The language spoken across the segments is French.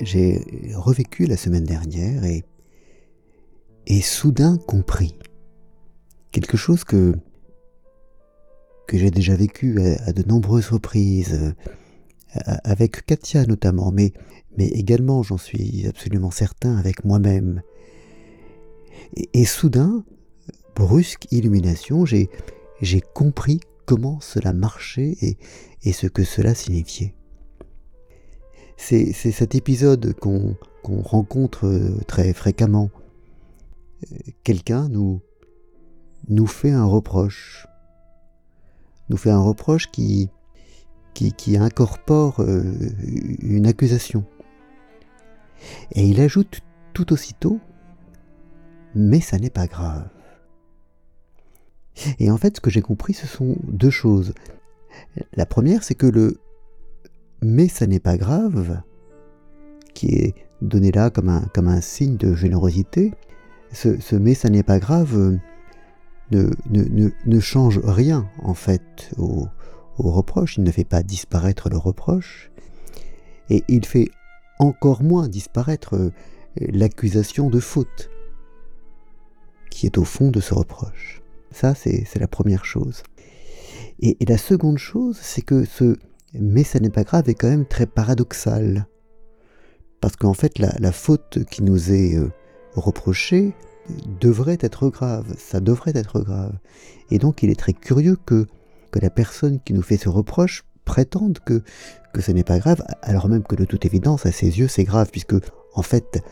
j'ai revécu la semaine dernière et, et soudain compris quelque chose que, j'ai déjà vécu à, de nombreuses reprises, avec Katia notamment, mais, également, j'en suis absolument certain, avec moi-même. Et, soudain, brusque illumination, j'ai, j'ai compris comment cela marchait et, et ce que cela signifiait. C'est, cet épisode qu'on, rencontre euh, très fréquemment. Euh, quelqu'un nous, fait un reproche. Nous fait un reproche qui, qui, incorpore euh, une accusation. Et il ajoute tout aussitôt, mais ça n'est pas grave. Et en fait, ce que j'ai compris, ce sont deux choses. La première, c'est que le mais ça n'est pas grave, qui est donné là comme un, comme un signe de générosité, ce, mais ça n'est pas grave ne, ne, ne, change rien en fait au, au reproche, il ne fait pas disparaître le reproche, et il fait encore moins disparaître euh, l'accusation de faute qui est au fond de ce reproche. Ça, c'est la première chose. Et, la seconde chose, c'est que ce mais ça n'est pas grave est quand même très paradoxal. Parce qu'en fait, la, faute qui nous est euh, reprochée devrait être grave, ça devrait être grave. Et donc il est très curieux que que la personne qui nous fait ce reproche prétende que, que ce n'est pas grave, alors même que de toute évidence, à ses yeux, c'est grave, puisque, en fait,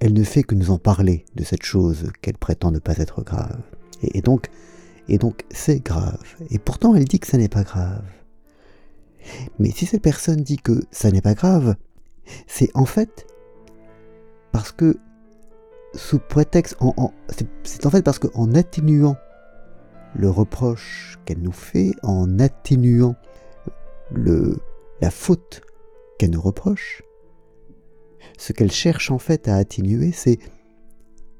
elle, ne fait que nous en parler de cette chose qu'elle prétend ne pas être grave. Et, donc, et donc, c'est grave. Et pourtant, elle dit que ça n'est pas grave. Mais si cette personne dit que ça n'est pas grave, c'est en fait parce que sous prétexte, c'est en fait parce qu'en atténuant le reproche qu'elle nous fait en atténuant le, la faute qu'elle nous reproche, ce qu'elle cherche en fait à atténuer, c'est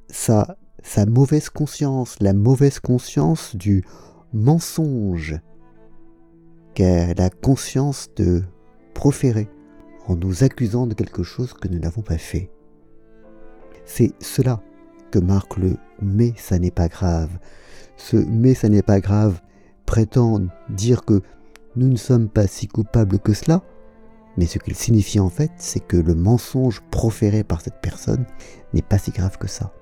sa, sa mauvaise conscience, la mauvaise conscience du mensonge qu'elle a conscience de proférer en nous accusant de quelque chose que nous n'avons pas fait. C'est cela que marque le mais ça n'est pas grave, ce mais ça n'est pas grave prétend dire que nous ne sommes pas si coupables que cela, mais ce qu'il signifie en fait, c'est que le mensonge proféré par cette personne n'est pas si grave que ça.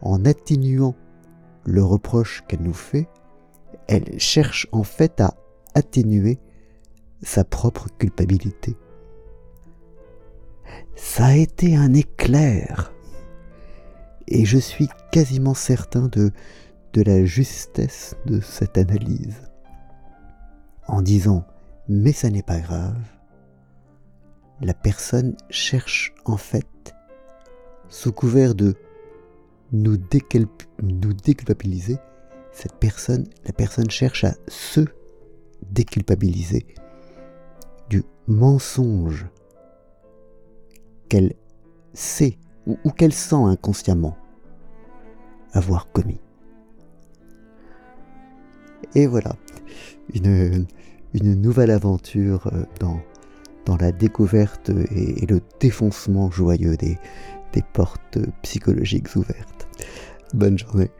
En atténuant le reproche qu'elle nous fait, elle cherche en fait à atténuer sa propre culpabilité. Ça a été un éclair, et je suis quasiment certain de, de la justesse de cette analyse. En disant mais ça n'est pas grave, la personne cherche en fait, sous couvert de nous, déculpabiliser, cette personne, la personne cherche à se déculpabiliser du mensonge qu'elle sait ou qu'elle sent inconsciemment avoir commis. Et voilà, une, une nouvelle aventure euh, dans, dans la découverte et, le défoncement joyeux des, des portes psychologiques ouvertes. Bonne journée.